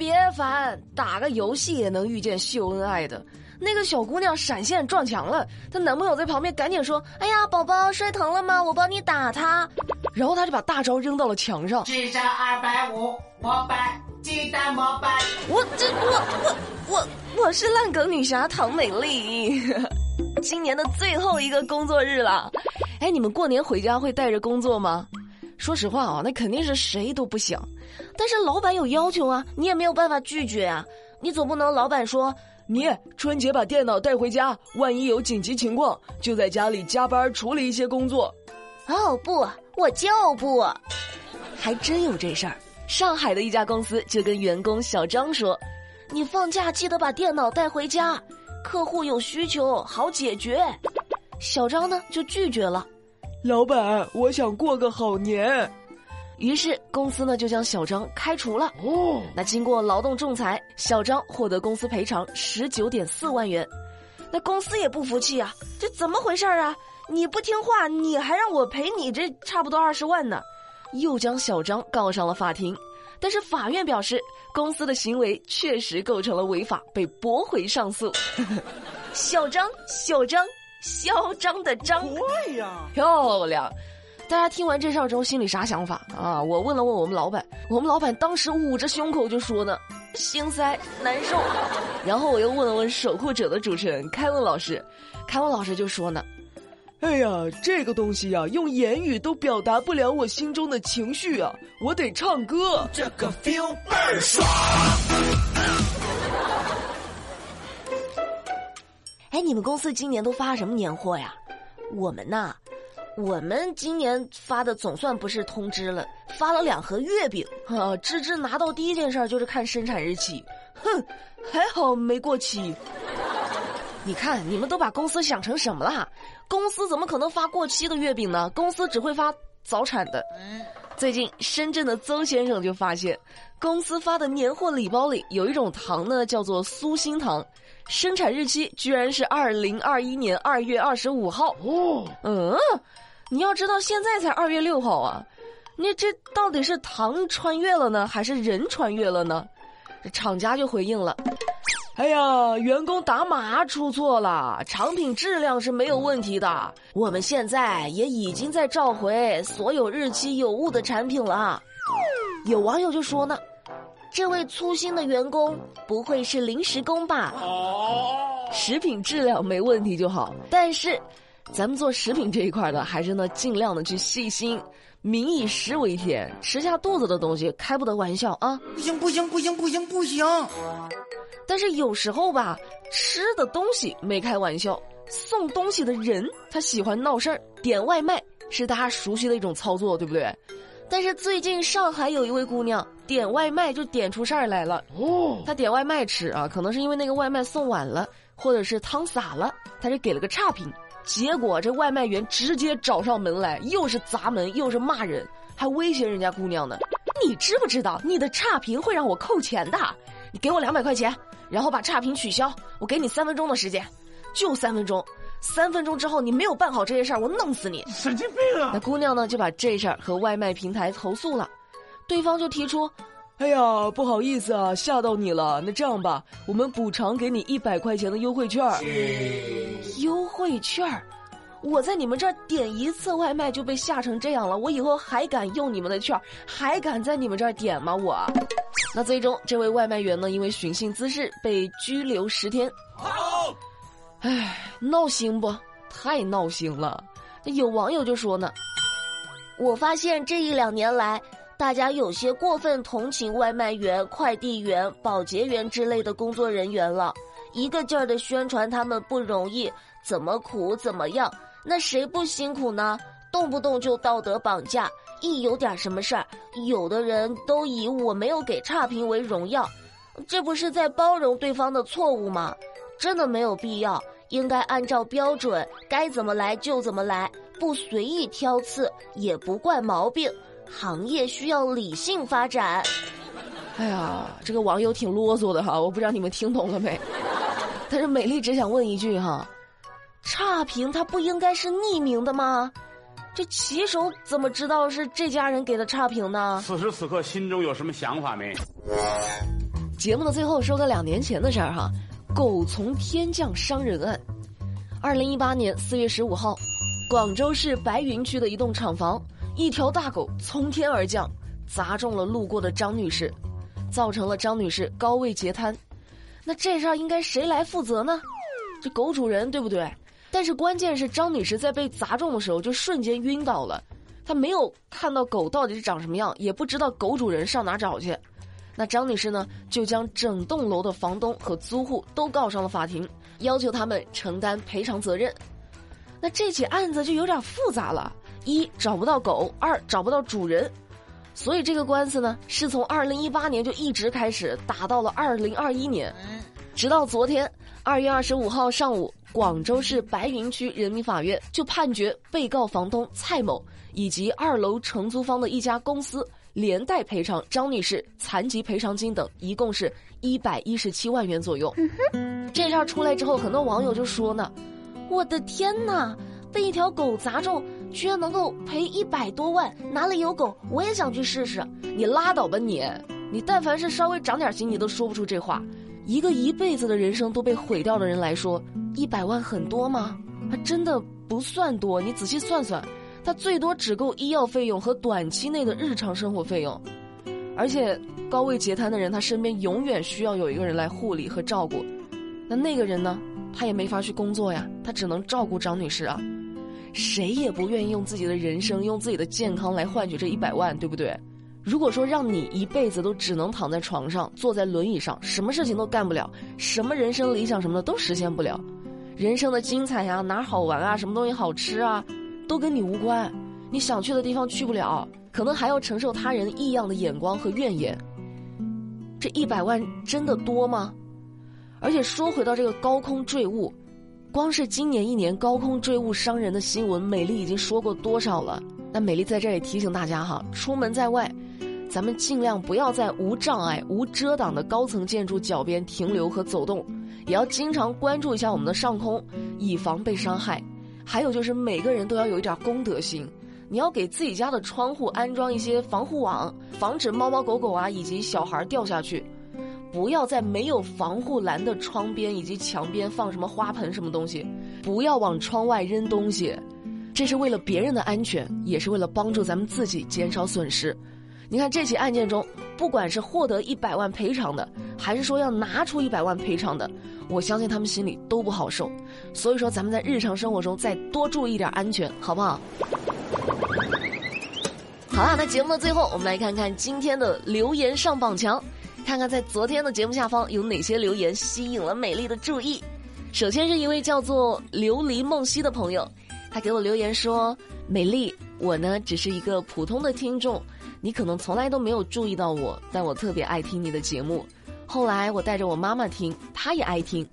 别烦，打个游戏也能遇见秀恩爱的。那个小姑娘闪现撞墙了，她男朋友在旁边赶紧说：“哎呀，宝宝摔疼了吗？我帮你打她。”然后他就把大招扔到了墙上。智商二百五，膜拜鸡蛋膜拜。我这我我我我是烂梗女侠唐美丽。今年的最后一个工作日了，哎，你们过年回家会带着工作吗？说实话啊，那肯定是谁都不想，但是老板有要求啊，你也没有办法拒绝啊。你总不能老板说你春节把电脑带回家，万一有紧急情况，就在家里加班处理一些工作。哦不，我就不。还真有这事儿。上海的一家公司就跟员工小张说：“你放假记得把电脑带回家，客户有需求好解决。”小张呢就拒绝了。老板，我想过个好年。于是公司呢就将小张开除了。哦，那经过劳动仲裁，小张获得公司赔偿十九点四万元。那公司也不服气啊，这怎么回事啊？你不听话，你还让我赔你这差不多二十万呢？又将小张告上了法庭。但是法院表示，公司的行为确实构成了违法，被驳回上诉。小张，小张。嚣张的张，对呀，漂亮！大家听完这事儿之后，心里啥想法啊？我问了问我们老板，我们老板当时捂着胸口就说呢，心塞难受。然后我又问了问守护者的主持人凯文老师，凯文老师就说呢，哎呀，这个东西呀，用言语都表达不了我心中的情绪啊，我得唱歌，这个 feel 倍儿爽。你们公司今年都发什么年货呀？我们呐，我们今年发的总算不是通知了，发了两盒月饼。啊，芝芝拿到第一件事就是看生产日期，哼，还好没过期。你看，你们都把公司想成什么了？公司怎么可能发过期的月饼呢？公司只会发早产的。最近，深圳的邹先生就发现，公司发的年货礼包里有一种糖呢，叫做酥心糖。生产日期居然是二零二一年二月二十五号哦，嗯，你要知道现在才二月六号啊，你这到底是糖穿越了呢，还是人穿越了呢？厂家就回应了，哎呀，员工打码出错了，产品质量是没有问题的，我们现在也已经在召回所有日期有误的产品了。有网友就说呢。这位粗心的员工不会是临时工吧？食品质量没问题就好，但是，咱们做食品这一块的，还是呢尽量的去细心。民以食为天，吃下肚子的东西开不得玩笑啊！不行不行不行不行不行！但是有时候吧，吃的东西没开玩笑，送东西的人他喜欢闹事儿，点外卖是大家熟悉的一种操作，对不对？但是最近上海有一位姑娘点外卖就点出事儿来了哦，她点外卖吃啊，可能是因为那个外卖送晚了，或者是汤洒了，她就给了个差评，结果这外卖员直接找上门来，又是砸门又是骂人，还威胁人家姑娘呢。你知不知道你的差评会让我扣钱的？你给我两百块钱，然后把差评取消，我给你三分钟的时间，就三分钟。三分钟之后你没有办好这些事儿，我弄死你！神经病啊！那姑娘呢就把这事儿和外卖平台投诉了，对方就提出：“哎呀，不好意思啊，吓到你了。那这样吧，我们补偿给你一百块钱的优惠券。”优惠券儿，我在你们这儿点一次外卖就被吓成这样了，我以后还敢用你们的券儿，还敢在你们这儿点吗？我？那最终这位外卖员呢，因为寻衅滋事被拘留十天。唉，闹心不？太闹心了！有网友就说呢：“我发现这一两年来，大家有些过分同情外卖员、快递员、保洁员之类的工作人员了，一个劲儿的宣传他们不容易，怎么苦怎么样。那谁不辛苦呢？动不动就道德绑架，一有点什么事儿，有的人都以我没有给差评为荣耀，这不是在包容对方的错误吗？真的没有必要。”应该按照标准，该怎么来就怎么来，不随意挑刺，也不怪毛病。行业需要理性发展。哎呀，这个网友挺啰嗦的哈，我不知道你们听懂了没？但是美丽只想问一句哈，差评它不应该是匿名的吗？这骑手怎么知道是这家人给的差评呢？此时此刻心中有什么想法没？节目的最后说个两年前的事儿哈，狗从天降伤人案。二零一八年四月十五号，广州市白云区的一栋厂房，一条大狗从天而降，砸中了路过的张女士，造成了张女士高位截瘫。那这事儿应该谁来负责呢？这狗主人对不对？但是关键是张女士在被砸中的时候就瞬间晕倒了，她没有看到狗到底是长什么样，也不知道狗主人上哪找去。那张女士呢，就将整栋楼的房东和租户都告上了法庭，要求他们承担赔偿责任。那这起案子就有点复杂了：一找不到狗，二找不到主人，所以这个官司呢，是从二零一八年就一直开始打到了二零二一年，直到昨天二月二十五号上午。广州市白云区人民法院就判决被告房东蔡某以及二楼承租方的一家公司连带赔偿张女士残疾赔偿金等，一共是一百一十七万元左右。这事儿出来之后，很多网友就说呢：“我的天哪，被一条狗砸中，居然能够赔一百多万，哪里有狗？我也想去试试。”你拉倒吧你！你但凡是稍微长点心，你都说不出这话。一个一辈子的人生都被毁掉的人来说，一百万很多吗？他真的不算多。你仔细算算，他最多只够医药费用和短期内的日常生活费用。而且高位截瘫的人，他身边永远需要有一个人来护理和照顾。那那个人呢？他也没法去工作呀，他只能照顾张女士啊。谁也不愿意用自己的人生、用自己的健康来换取这一百万，对不对？如果说让你一辈子都只能躺在床上、坐在轮椅上，什么事情都干不了，什么人生理想什么的都实现不了，人生的精彩呀、哪好玩啊、什么东西好吃啊，都跟你无关，你想去的地方去不了，可能还要承受他人异样的眼光和怨言。这一百万真的多吗？而且说回到这个高空坠物，光是今年一年高空坠物伤人的新闻，美丽已经说过多少了？那美丽在这里提醒大家哈，出门在外。咱们尽量不要在无障碍、无遮挡的高层建筑脚边停留和走动，也要经常关注一下我们的上空，以防被伤害。还有就是每个人都要有一点公德心，你要给自己家的窗户安装一些防护网，防止猫猫狗狗啊以及小孩掉下去。不要在没有防护栏的窗边以及墙边放什么花盆什么东西，不要往窗外扔东西，这是为了别人的安全，也是为了帮助咱们自己减少损失。你看这起案件中，不管是获得一百万赔偿的，还是说要拿出一百万赔偿的，我相信他们心里都不好受。所以说，咱们在日常生活中再多注意点安全，好不好？好了，那节目的最后，我们来看看今天的留言上榜墙，看看在昨天的节目下方有哪些留言吸引了美丽的注意。首先是一位叫做琉璃梦溪的朋友，他给我留言说：“美丽，我呢只是一个普通的听众。”你可能从来都没有注意到我，但我特别爱听你的节目。后来我带着我妈妈听，她也爱听。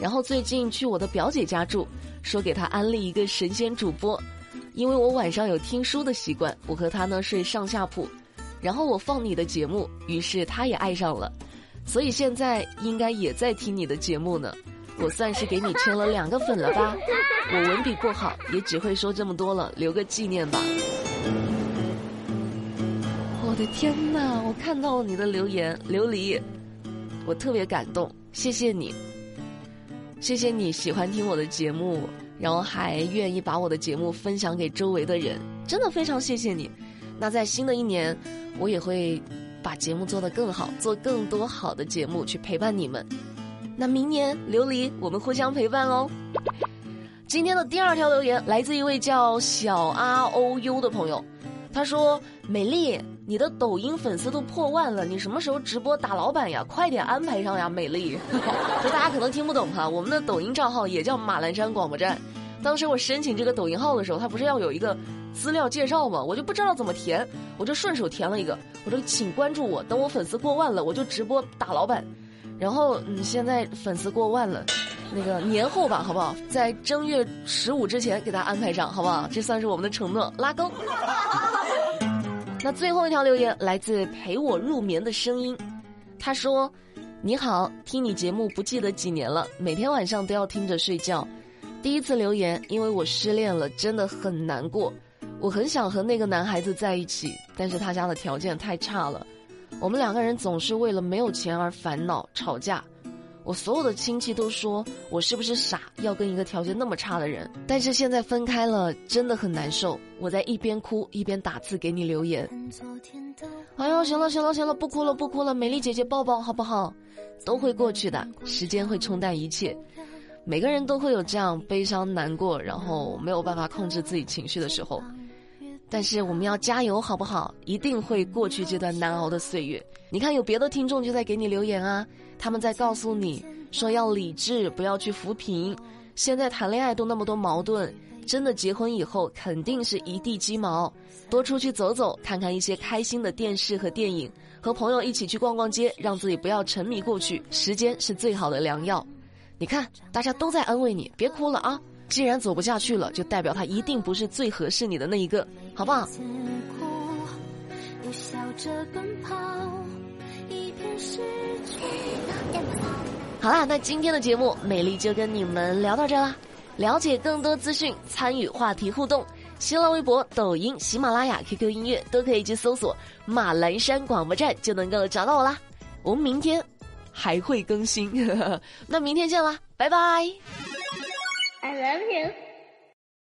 然后最近去我的表姐家住，说给她安利一个神仙主播，因为我晚上有听书的习惯，我和她呢睡上下铺。然后我放你的节目，于是她也爱上了，所以现在应该也在听你的节目呢。我算是给你圈了两个粉了吧？我文笔不好，也只会说这么多了，留个纪念吧。我的天哪！我看到了你的留言，琉璃，我特别感动，谢谢你，谢谢你喜欢听我的节目，然后还愿意把我的节目分享给周围的人，真的非常谢谢你。那在新的一年，我也会把节目做得更好，做更多好的节目去陪伴你们。那明年琉璃，我们互相陪伴哦。今天的第二条留言来自一位叫小阿欧 U 的朋友，他说：“美丽。”你的抖音粉丝都破万了，你什么时候直播打老板呀？快点安排上呀，美丽！就大家可能听不懂哈，我们的抖音账号也叫马栏山广播站。当时我申请这个抖音号的时候，它不是要有一个资料介绍吗？我就不知道怎么填，我就顺手填了一个，我说请关注我，等我粉丝过万了，我就直播打老板。然后嗯，现在粉丝过万了，那个年后吧，好不好？在正月十五之前给大家安排上，好不好？这算是我们的承诺，拉钩。那最后一条留言来自陪我入眠的声音，他说：“你好，听你节目不记得几年了，每天晚上都要听着睡觉。第一次留言，因为我失恋了，真的很难过。我很想和那个男孩子在一起，但是他家的条件太差了。我们两个人总是为了没有钱而烦恼吵架。我所有的亲戚都说我是不是傻，要跟一个条件那么差的人。但是现在分开了，真的很难受。我在一边哭一边打字给你留言。哎呦，行了行了行了，不哭了不哭了，美丽姐姐抱抱好不好？都会过去的，时间会冲淡一切。每个人都会有这样悲伤难过，然后没有办法控制自己情绪的时候。但是我们要加油，好不好？一定会过去这段难熬的岁月。你看，有别的听众就在给你留言啊，他们在告诉你说要理智，不要去扶贫。现在谈恋爱都那么多矛盾，真的结婚以后肯定是一地鸡毛。多出去走走，看看一些开心的电视和电影，和朋友一起去逛逛街，让自己不要沉迷过去。时间是最好的良药。你看，大家都在安慰你，别哭了啊。既然走不下去了，就代表他一定不是最合适你的那一个，好不好？好啦，那今天的节目，美丽就跟你们聊到这啦。了解更多资讯，参与话题互动，新浪微博、抖音、喜马拉雅、QQ 音乐都可以去搜索“马栏山广播站”，就能够找到我啦。我们明天还会更新，那明天见啦，拜拜。I love you.